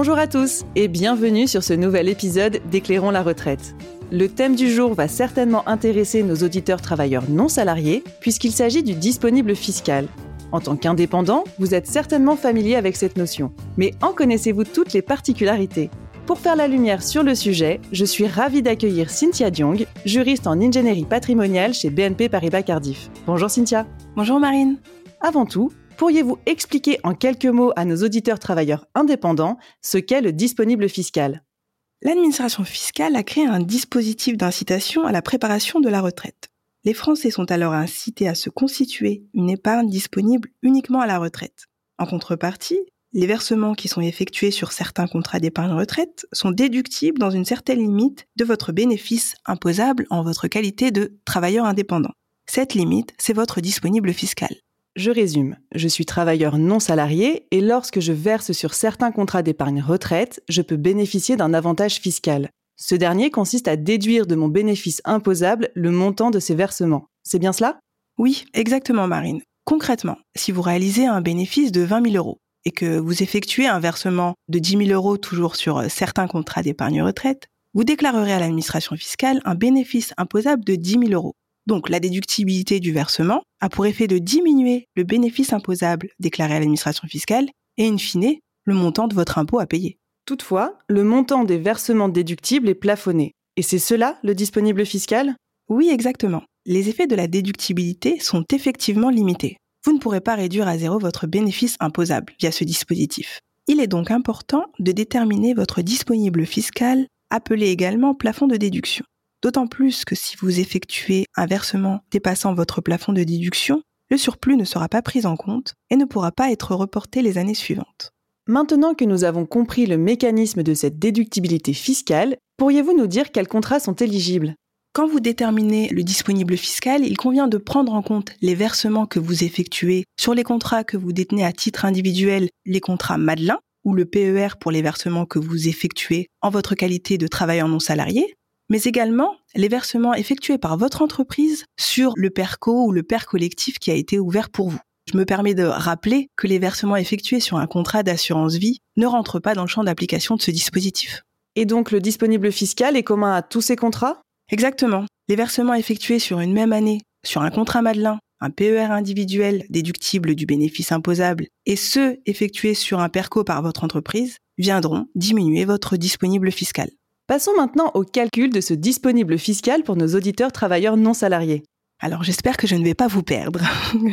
Bonjour à tous et bienvenue sur ce nouvel épisode d'Éclairons la retraite. Le thème du jour va certainement intéresser nos auditeurs travailleurs non salariés puisqu'il s'agit du disponible fiscal. En tant qu'indépendant, vous êtes certainement familier avec cette notion, mais en connaissez-vous toutes les particularités? Pour faire la lumière sur le sujet, je suis ravie d'accueillir Cynthia Diong, juriste en ingénierie patrimoniale chez BNP Paribas Cardiff. Bonjour Cynthia. Bonjour Marine. Avant tout, pourriez-vous expliquer en quelques mots à nos auditeurs travailleurs indépendants ce qu'est le disponible fiscal? L'administration fiscale a créé un dispositif d'incitation à la préparation de la retraite. Les Français sont alors incités à se constituer une épargne disponible uniquement à la retraite. En contrepartie, les versements qui sont effectués sur certains contrats d'épargne retraite sont déductibles dans une certaine limite de votre bénéfice imposable en votre qualité de travailleur indépendant. Cette limite, c'est votre disponible fiscal. Je résume, je suis travailleur non salarié et lorsque je verse sur certains contrats d'épargne retraite, je peux bénéficier d'un avantage fiscal. Ce dernier consiste à déduire de mon bénéfice imposable le montant de ces versements. C'est bien cela? Oui, exactement Marine. Concrètement, si vous réalisez un bénéfice de 20 000 euros et que vous effectuez un versement de 10 000 euros toujours sur euh, certains contrats d'épargne retraite, vous déclarerez à l'administration fiscale un bénéfice imposable de 10 000 euros. Donc la déductibilité du versement a pour effet de diminuer le bénéfice imposable déclaré à l'administration fiscale et in fine le montant de votre impôt à payer. Toutefois, le montant des versements déductibles est plafonné. Et c'est cela le disponible fiscal? Oui, exactement. Les effets de la déductibilité sont effectivement limités. Vous ne pourrez pas réduire à zéro votre bénéfice imposable via ce dispositif. Il est donc important de déterminer votre disponible fiscal, appelé également plafond de déduction. D'autant plus que si vous effectuez un versement dépassant votre plafond de déduction, le surplus ne sera pas pris en compte et ne pourra pas être reporté les années suivantes. Maintenant que nous avons compris le mécanisme de cette déductibilité fiscale, pourriez-vous nous dire quels contrats sont éligibles? Quand vous déterminez le disponible fiscal, il convient de prendre en compte les versements que vous effectuez sur les contrats que vous détenez à titre individuel, les contrats Madelin, ou le PER pour les versements que vous effectuez en votre qualité de travailleur non salarié, mais également les versements effectués par votre entreprise sur le PERCO ou le PER collectif qui a été ouvert pour vous. Je me permets de rappeler que les versements effectués sur un contrat d'assurance vie ne rentrent pas dans le champ d'application de ce dispositif. Et donc le disponible fiscal est commun à tous ces contrats? Exactement. Les versements effectués sur une même année sur un contrat Madelin, un PER individuel déductible du bénéfice imposable et ceux effectués sur un PERCO par votre entreprise viendront diminuer votre disponible fiscal. Passons maintenant au calcul de ce disponible fiscal pour nos auditeurs travailleurs non salariés. Alors j'espère que je ne vais pas vous perdre.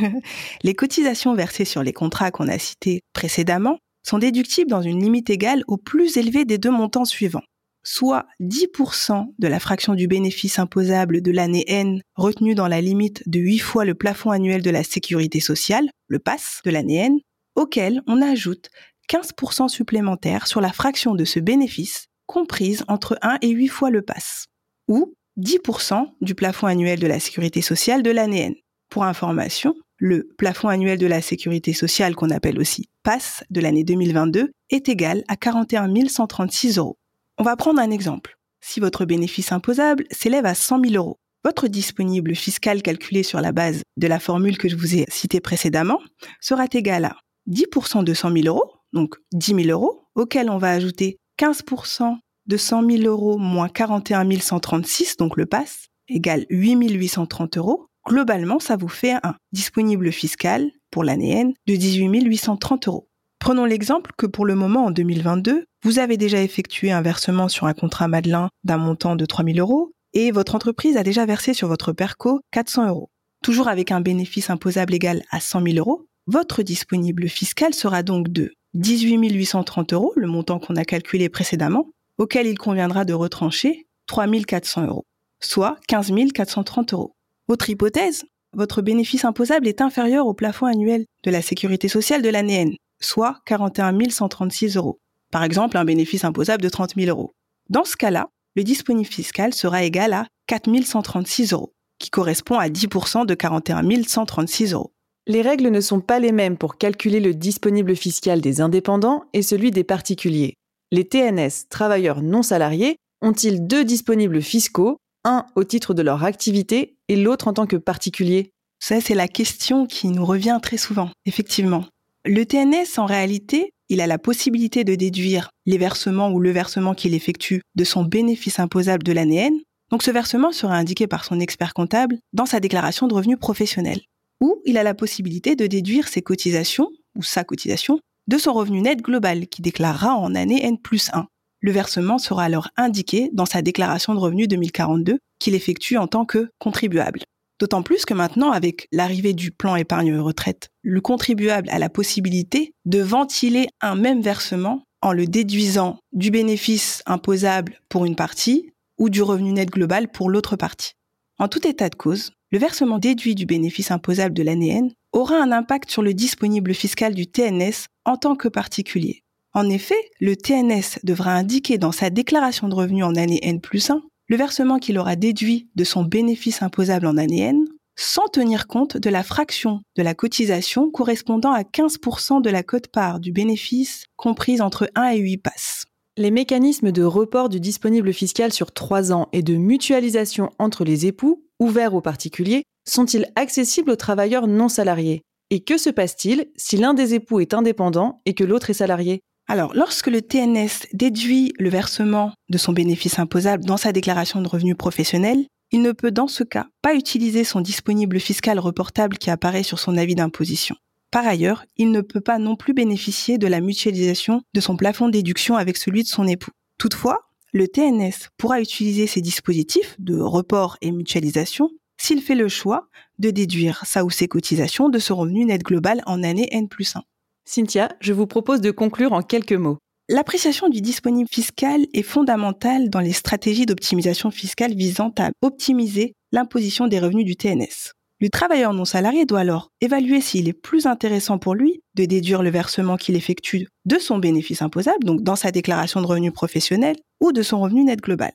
les cotisations versées sur les contrats qu'on a cités précédemment sont déductibles dans une limite égale au plus élevé des deux montants suivants, soit 10% de la fraction du bénéfice imposable de l'année N retenue dans la limite de 8 fois le plafond annuel de la sécurité sociale, le PAS de l'année N, auquel on ajoute 15% supplémentaire sur la fraction de ce bénéfice comprise entre 1 et 8 fois le PAS, ou 10% du plafond annuel de la sécurité sociale de l'année N. Pour information, le plafond annuel de la sécurité sociale, qu'on appelle aussi PAS de l'année 2022, est égal à 41 136 euros. On va prendre un exemple. Si votre bénéfice imposable s'élève à 100 000 euros, votre disponible fiscal calculé sur la base de la formule que je vous ai citée précédemment sera égal à 10% de 100 000 euros, donc 10 000 euros, auquel on va ajouter 15% de 100 000 euros moins 41 136, donc le pass, égale 8 830 euros. Globalement, ça vous fait un disponible fiscal pour l'année N de 18 830 euros. Prenons l'exemple que pour le moment, en 2022, vous avez déjà effectué un versement sur un contrat Madelin d'un montant de 3 000 euros et votre entreprise a déjà versé sur votre PERCO 400 euros. Toujours avec un bénéfice imposable égal à 100 000 euros, votre disponible fiscal sera donc de 18 830 euros, le montant qu'on a calculé précédemment, auquel il conviendra de retrancher 3 400 euros, soit 15 430 euros. Autre hypothèse, votre bénéfice imposable est inférieur au plafond annuel de la sécurité sociale de l'année N, soit 41 136 euros. Par exemple, un bénéfice imposable de 30 000 euros. Dans ce cas-là, le disponible fiscal sera égal à 4 136 euros, qui correspond à 10% de 41 136 euros. Les règles ne sont pas les mêmes pour calculer le disponible fiscal des indépendants et celui des particuliers. Les TNS, travailleurs non salariés, ont-ils deux disponibles fiscaux, un au titre de leur activité et l'autre en tant que particulier? Ça, c'est la question qui nous revient très souvent, effectivement. Le TNS, en réalité, il a la possibilité de déduire les versements ou le versement qu'il effectue de son bénéfice imposable de l'année N. Donc ce versement sera indiqué par son expert comptable dans sa déclaration de revenus professionnels. Ou il a la possibilité de déduire ses cotisations ou sa cotisation de son revenu net global qui déclarera en année N plus 1. Le versement sera alors indiqué dans sa déclaration de revenus 2042 qu'il effectue en tant que contribuable. D'autant plus que maintenant, avec l'arrivée du plan épargne retraite, le contribuable a la possibilité de ventiler un même versement en le déduisant du bénéfice imposable pour une partie ou du revenu net global pour l'autre partie. En tout état de cause, le versement déduit du bénéfice imposable de l'année N aura un impact sur le disponible fiscal du TNS en tant que particulier. En effet, le TNS devra indiquer dans sa déclaration de revenus en année N plus 1 le versement qu'il aura déduit de son bénéfice imposable en année N sans tenir compte de la fraction de la cotisation correspondant à 15% de la cote-part du bénéfice comprise entre 1 et 8 passes. Les mécanismes de report du disponible fiscal sur 3 ans et de mutualisation entre les époux, ouverts aux particuliers, sont-ils accessibles aux travailleurs non salariés? Et que se passe-t-il si l'un des époux est indépendant et que l'autre est salarié? Alors, lorsque le TNS déduit le versement de son bénéfice imposable dans sa déclaration de revenus professionnels, il ne peut dans ce cas pas utiliser son disponible fiscal reportable qui apparaît sur son avis d'imposition. Par ailleurs, il ne peut pas non plus bénéficier de la mutualisation de son plafond de déduction avec celui de son époux. Toutefois, le TNS pourra utiliser ces dispositifs de report et mutualisation s'il fait le choix de déduire sa ou ses cotisations de son revenu net global en année N plus 1. Cynthia, je vous propose de conclure en quelques mots. L'appréciation du disponible fiscal est fondamentale dans les stratégies d'optimisation fiscale visant à optimiser l'imposition des revenus du TNS. Le travailleur non salarié doit alors évaluer s'il est plus intéressant pour lui de déduire le versement qu'il effectue de son bénéfice imposable, donc dans sa déclaration de revenus professionnels, ou de son revenu net global.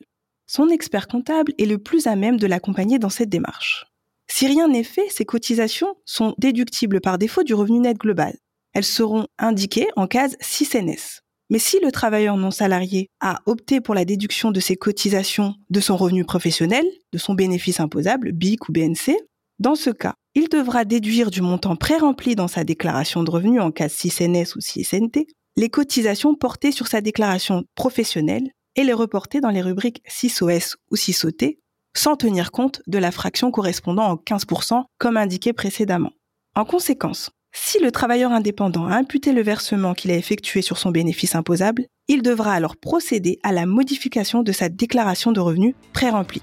Son expert comptable est le plus à même de l'accompagner dans cette démarche. Si rien n'est fait, ces cotisations sont déductibles par défaut du revenu net global. Elles seront indiquées en case 6NS. Mais si le travailleur non salarié a opté pour la déduction de ses cotisations de son revenu professionnel, de son bénéfice imposable, BIC ou BNC, dans ce cas, il devra déduire du montant pré-rempli dans sa déclaration de revenus en case 6NS ou 6NT les cotisations portées sur sa déclaration professionnelle et les reporter dans les rubriques 6OS ou 6OT sans tenir compte de la fraction correspondant en 15% comme indiqué précédemment. En conséquence, si le travailleur indépendant a imputé le versement qu'il a effectué sur son bénéfice imposable, il devra alors procéder à la modification de sa déclaration de revenus pré-remplie.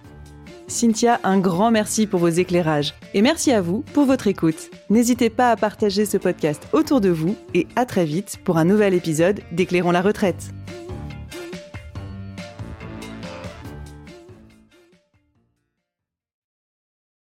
Cynthia, un grand merci pour vos éclairages et merci à vous pour votre écoute. N'hésitez pas à partager ce podcast autour de vous et à très vite pour un nouvel épisode d'Éclairons la retraite.